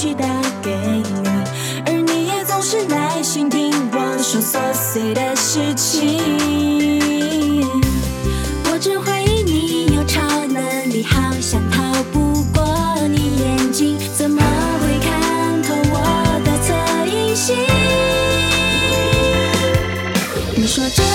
去打给你，而你也总是耐心听我说琐碎的事情。我真怀疑你有超能力，好像逃不过你眼睛，怎么会看透我的侧隐心？你说这。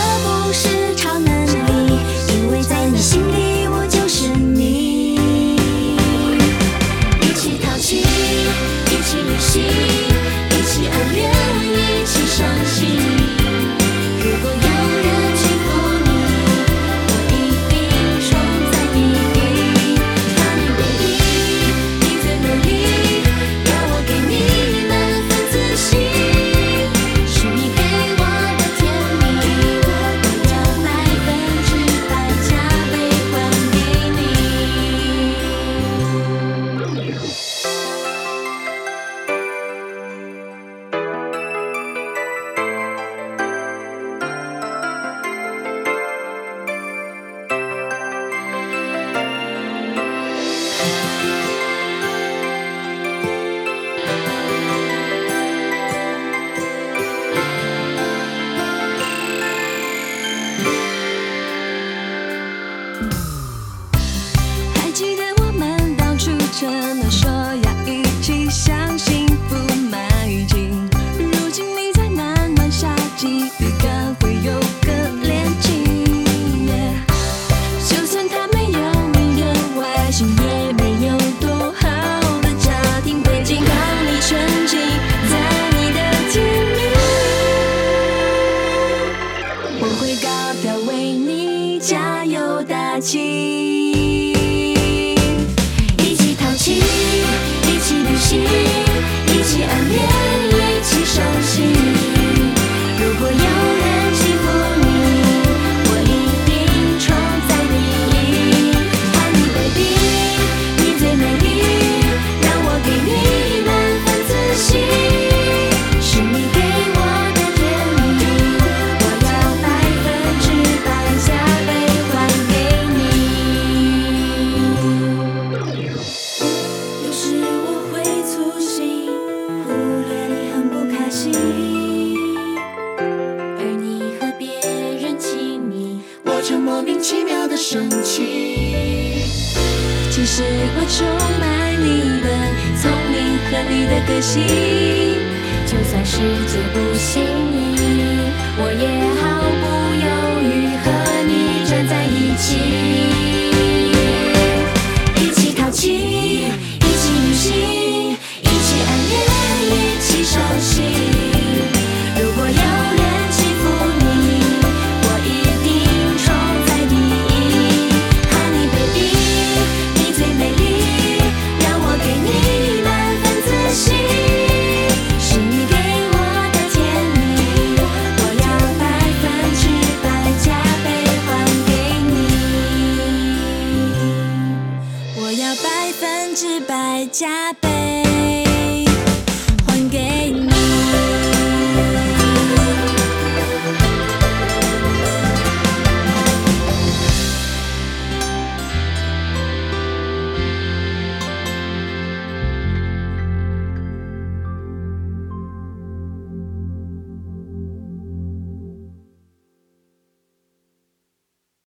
加油打气。奇妙的神奇。其实我崇拜你的聪明和你的个性就算世界不幸运加倍